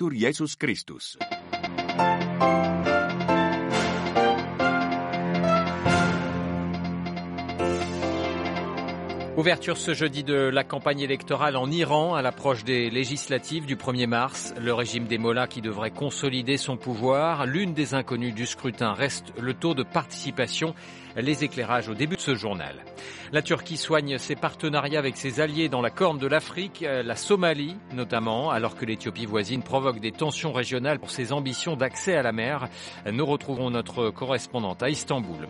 Laudetur Iesus Christus. Ouverture ce jeudi de la campagne électorale en Iran à l'approche des législatives du 1er mars. Le régime des Mollahs qui devrait consolider son pouvoir. L'une des inconnues du scrutin reste le taux de participation les éclairages au début de ce journal. La Turquie soigne ses partenariats avec ses alliés dans la Corne de l'Afrique, euh, la Somalie notamment, alors que l'Éthiopie voisine provoque des tensions régionales pour ses ambitions d'accès à la mer. Nous retrouvons notre correspondante à Istanbul.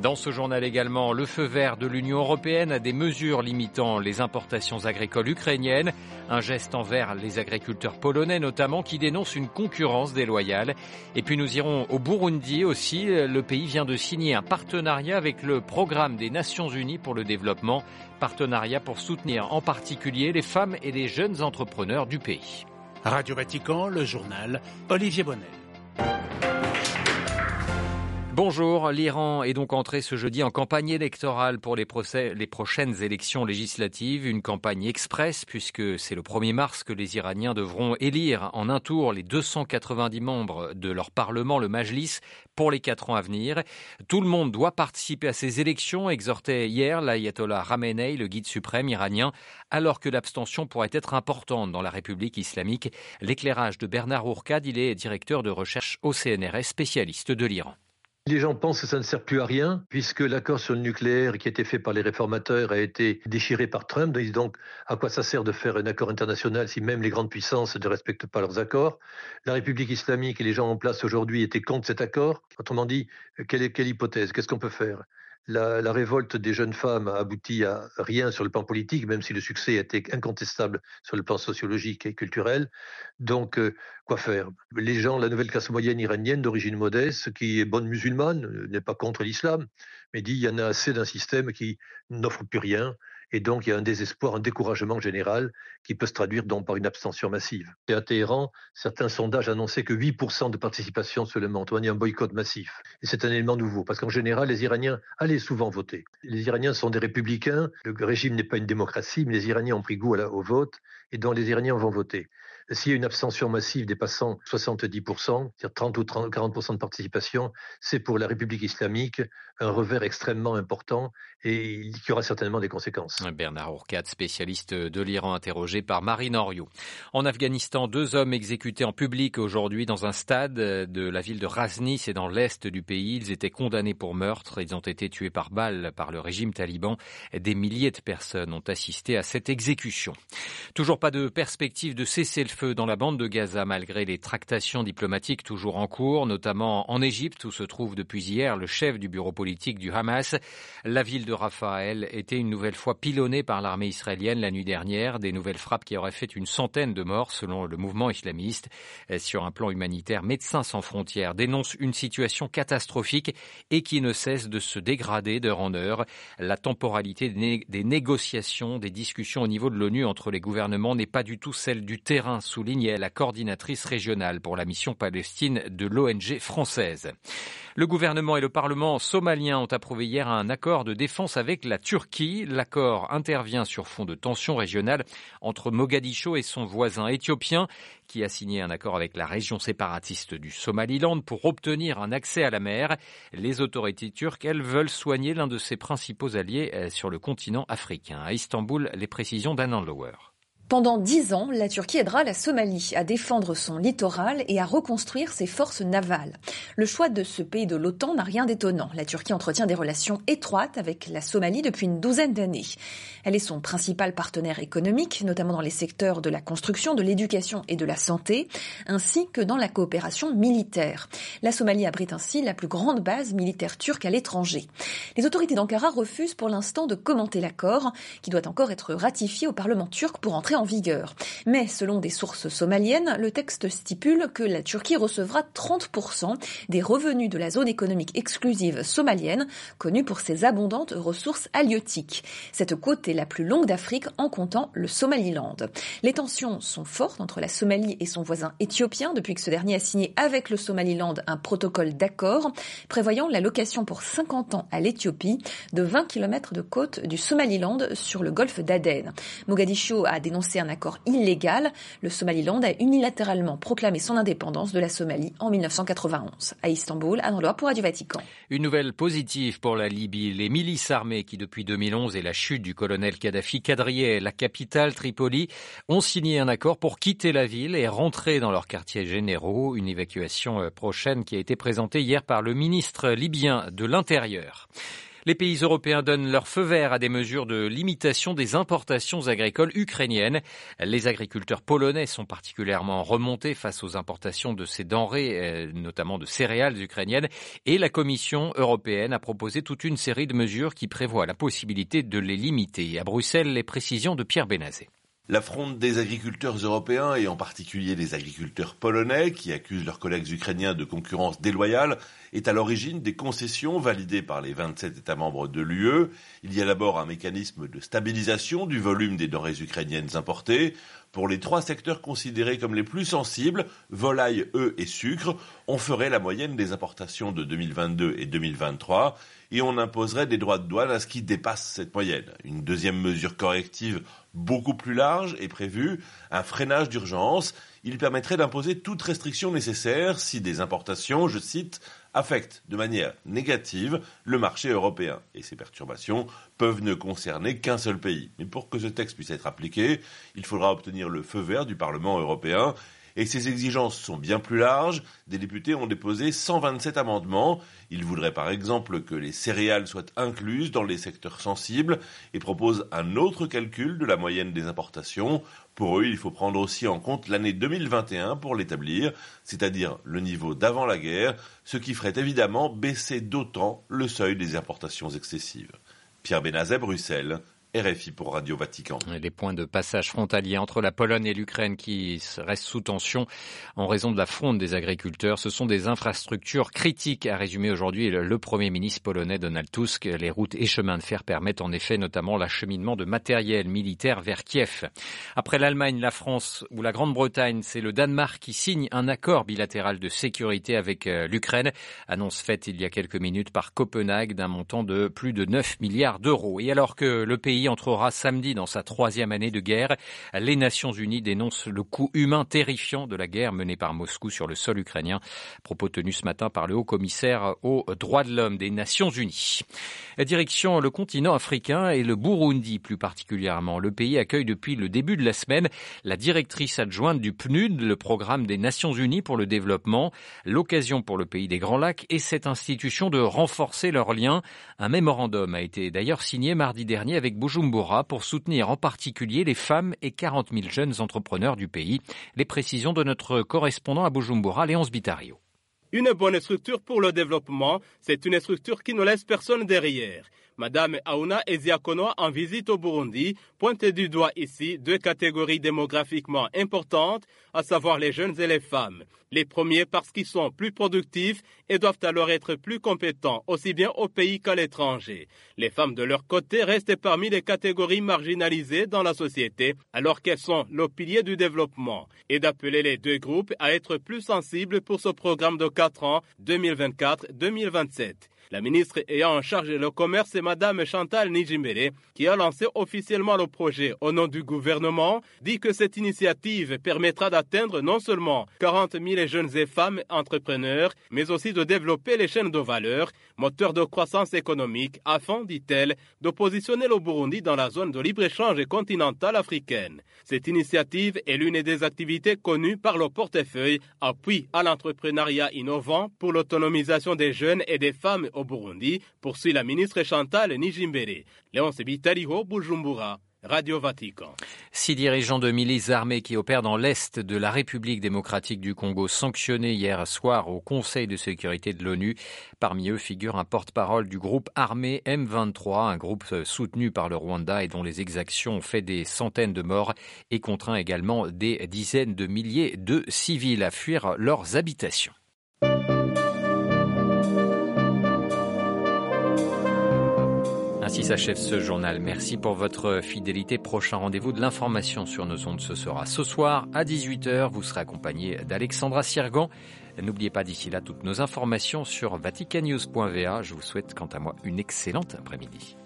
Dans ce journal également, le feu vert de l'Union européenne à des mesures limitant les importations agricoles ukrainiennes, un geste envers les agriculteurs polonais notamment qui dénoncent une concurrence déloyale. Et puis nous irons au Burundi aussi, le pays vient de signer un partenariat avec le programme des Nations Unies pour le développement, partenariat pour soutenir en particulier les femmes et les jeunes entrepreneurs du pays. Radio Vatican, le journal Olivier Bonnet. Bonjour, l'Iran est donc entré ce jeudi en campagne électorale pour les, prochaines élections législatives, une campagne express puisque c'est le 1er mars que les Iraniens devront élire en un tour les 290 membres de leur parlement, le Majlis, pour les quatre ans à venir. Tout le monde doit participer à ces élections, exhortait hier l'ayatollah Ramenei, le guide suprême iranien, alors que l'abstention pourrait être importante dans la République islamique. L'éclairage de Bernard Ourcade, il est directeur de recherche au CNRS, spécialiste de l'Iran. Les gens pensent que ça ne sert plus à rien, puisque l'accord sur le nucléaire qui a été fait par les réformateurs a été déchiré par Trump. Donc, à quoi ça sert de faire un accord international si même les grandes puissances ne respectent pas leurs accords? La République islamique et les gens en place aujourd'hui étaient contre cet accord. Autrement dit, quelle, quelle hypothèse? Qu'est-ce qu'on peut faire? La, révolte des jeunes femmes a abouti à rien sur le plan politique, même si le succès était incontestable sur le plan sociologique et culturel. Donc, euh, quoi faire? Les gens, la nouvelle classe moyenne iranienne d'origine modeste, qui est bonne musulmane, euh, n'est pas contre l'islam, mais dit il y en a assez d'un système qui n'offre plus rien et donc, il y a un désespoir, un découragement général qui peut se traduire par une abstention massive. Et à Téhéran, certains sondages annonçaient que 8% de participation seulement, on a un boycott massif. Et c'est un élément nouveau, parce qu'en général, les Iraniens allaient souvent voter. Les Iraniens sont des républicains, le régime n'est pas une démocratie, mais les Iraniens ont pris goût au vote, et donc les Iraniens vont voter. S'il y a une abstention massive dépassant 70%, c'est-à-dire 30 ou 30, 40% de participation, c'est pour la République islamique un revers extrêmement important et qui aura certainement des conséquences. Bernard Ourcade, spécialiste de l'Iran, interrogé par Marine Oriou. En Afghanistan, deux hommes exécutés en public aujourd'hui dans un stade de la ville de Razni, c'est dans l'est du pays. Ils étaient condamnés pour meurtre. Ils ont été tués par balle par le régime taliban. Des milliers de personnes ont assisté à cette exécution. Toujours pas de perspective de cesser le feu dans la bande de Gaza malgré les tractations diplomatiques toujours en cours, notamment en Égypte où se trouve depuis hier le chef du bureau politique du Hamas. La ville de Rafah, était une nouvelle fois pilonnée par l'armée israélienne la nuit dernière, des nouvelles frappes qui auraient fait une centaine de morts selon le mouvement islamiste. Sur un plan humanitaire, Médecins sans frontières dénonce une situation catastrophique et qui ne cesse de se dégrader d'heure en heure. La temporalité des négociations, des discussions au niveau de l'ONU entre les gouvernements n'est pas du tout celle du terrain soulignait la coordinatrice régionale pour la mission Palestine de l'ONG française. Le gouvernement et le Parlement somalien ont approuvé hier un accord de défense avec la Turquie. L'accord intervient sur fond de tensions régionales entre Mogadiscio et son voisin éthiopien, qui a signé un accord avec la région séparatiste du Somaliland pour obtenir un accès à la mer. Les autorités turques, elles, veulent soigner l'un de ses principaux alliés euh, sur le continent africain. À Istanbul, les précisions d'Anand Lower. Pendant dix ans, la Turquie aidera la Somalie à défendre son littoral et à reconstruire ses forces navales. Le choix de ce pays de l'OTAN n'a rien d'étonnant. La Turquie entretient des relations étroites avec la Somalie depuis une douzaine d'années. Elle est son principal partenaire économique, notamment dans les secteurs de la construction, de l'éducation et de la santé, ainsi que dans la coopération militaire. La Somalie abrite ainsi la plus grande base militaire turque à l'étranger. Les autorités d'Ankara refusent pour l'instant de commenter l'accord, qui doit encore être ratifié au Parlement turc pour entrer en vigueur. Mais selon des sources somaliennes, le texte stipule que la Turquie recevra 30% des revenus de la zone économique exclusive somalienne, connue pour ses abondantes ressources halieutiques. Cette côte est la plus longue d'Afrique en comptant le Somaliland. Les tensions sont fortes entre la Somalie et son voisin éthiopien depuis que ce dernier a signé avec le Somaliland un protocole d'accord prévoyant la location pour 50 ans à l'Éthiopie de 20 km de côte du Somaliland sur le golfe d'Aden. Mogadiscio a dénoncé un accord illégal. Le Somaliland a unilatéralement proclamé son indépendance de la Somalie en 1991. À Istanbul, Anne pour Radio Vatican. Une nouvelle positive pour la Libye. Les milices armées qui, depuis 2011 et la chute du colonel Kadhafi, quadrillaient la capitale Tripoli, ont signé un accord pour quitter la ville et rentrer dans leurs quartiers généraux. Une évacuation euh, prochaine qui a été présentée hier par le ministre libyen de l'Intérieur. Les pays européens donnent leur feu vert à des mesures de limitation des importations agricoles ukrainiennes. Les agriculteurs polonais sont particulièrement remontés face aux importations de ces denrées, euh, notamment de céréales ukrainiennes, et la Commission européenne a proposé toute une série de mesures qui prévoient la possibilité de les limiter. À Bruxelles, les précisions de Pierre Benazé. La fronde des agriculteurs européens et en particulier des agriculteurs polonais qui accusent leurs collègues ukrainiens de concurrence déloyale est à l'origine des concessions validées par les 27 États membres de l'UE. Il y a d'abord un mécanisme de stabilisation du volume des denrées ukrainiennes importées. Pour les trois secteurs considérés comme les plus sensibles, volaille, œufs et sucre, on ferait la moyenne des importations de 2022 et 2023 et on imposerait des droits de douane à ce qui dépasse cette moyenne. Une deuxième mesure corrective beaucoup plus large est prévue, un freinage d'urgence. Il permettrait d'imposer toute restriction nécessaire si des importations, je cite, affectent de manière négative le marché européen. Et ces perturbations peuvent ne concerner qu'un seul pays. Mais pour que ce texte puisse être appliqué, il faudra obtenir le feu vert du Parlement européen et ces exigences sont bien plus larges. Des députés ont déposé 127 amendements. Ils voudraient par exemple que les céréales soient incluses dans les secteurs sensibles et proposent un autre calcul de la moyenne des importations. Pour eux, il faut prendre aussi en compte l'année 2021 pour l'établir, c'est-à-dire le niveau d'avant la guerre, ce qui ferait évidemment baisser d'autant le seuil des importations excessives. Pierre Benazet, Bruxelles, RFI pour Radio Vatican. Les points de passage frontaliers entre la Pologne et l'Ukraine qui restent sous tension en raison de la fronde des agriculteurs, ce sont des infrastructures critiques, a résumé aujourd'hui le Premier ministre polonais Donald Tusk. Les routes et chemins de fer permettent en effet notamment l'acheminement de matériel militaire vers Kiev. Après l'Allemagne, la France ou la Grande-Bretagne, c'est le Danemark qui signe un accord bilatéral de sécurité avec euh, l'Ukraine. Annonce faite il y a quelques minutes par Copenhague d'un montant de plus de 9 milliards d'euros. Et alors que le pays entrera samedi dans sa troisième année de guerre. Les Nations Unies dénoncent le coût humain terrifiant de la guerre menée par Moscou sur le sol ukrainien. Propos tenus ce matin par le haut commissaire aux droits de l'homme des Nations Unies. Direction le continent africain et le Burundi plus particulièrement. Le pays accueille depuis le début de la semaine la directrice adjointe du PNUD, le programme des Nations Unies pour le développement, l'occasion pour le pays des Grands Lacs et cette institution de renforcer leurs liens. Un mémorandum a été d'ailleurs signé mardi dernier avec Bujumbura pour soutenir en particulier les femmes et 40 000 jeunes entrepreneurs du pays. Les précisions de notre correspondant à Bujumbura, Léonce Bitario. Une bonne structure pour le développement, c'est une structure qui ne laisse personne derrière. Madame Aouna Eziakonoa, en visite au Burundi, pointe du doigt ici deux catégories démographiquement importantes, à savoir les jeunes et les femmes. Les premiers parce qu'ils sont plus productifs et doivent alors être plus compétents, aussi bien au pays qu'à l'étranger. Les femmes de leur côté restent parmi les catégories marginalisées dans la société, alors qu'elles sont le pilier du développement, et d'appeler les deux groupes à être plus sensibles pour ce programme de 4 ans 2024-2027. La ministre ayant en charge le commerce est Madame Chantal Nijimbere, qui a lancé officiellement le projet au nom du gouvernement, dit que cette initiative permettra d'atteindre non seulement 40 000 jeunes et femmes entrepreneurs, mais aussi de développer les chaînes de valeur, moteur de croissance économique, afin, dit-elle, de positionner le Burundi dans la zone de libre-échange continentale africaine. Cette initiative est l'une des activités connues par le portefeuille Appui à l'entrepreneuriat innovant pour l'autonomisation des jeunes et des femmes Burundi, poursuit la ministre Chantal Nijimbere. Bujumbura. Radio Vatican. Six dirigeants de milices armées qui opèrent dans l'Est de la République démocratique du Congo sanctionnés hier soir au Conseil de sécurité de l'ONU. Parmi eux figure un porte-parole du groupe armé M23, un groupe soutenu par le Rwanda et dont les exactions ont fait des centaines de morts et contraint également des dizaines de milliers de civils à fuir leurs habitations. Ainsi s'achève ce journal. Merci pour votre fidélité. Prochain rendez-vous de l'information sur nos ondes, ce sera ce soir à 18h. Vous serez accompagné d'Alexandra Sirgan. N'oubliez pas d'ici là toutes nos informations sur vaticanews.va. Je vous souhaite quant à moi une excellente après-midi.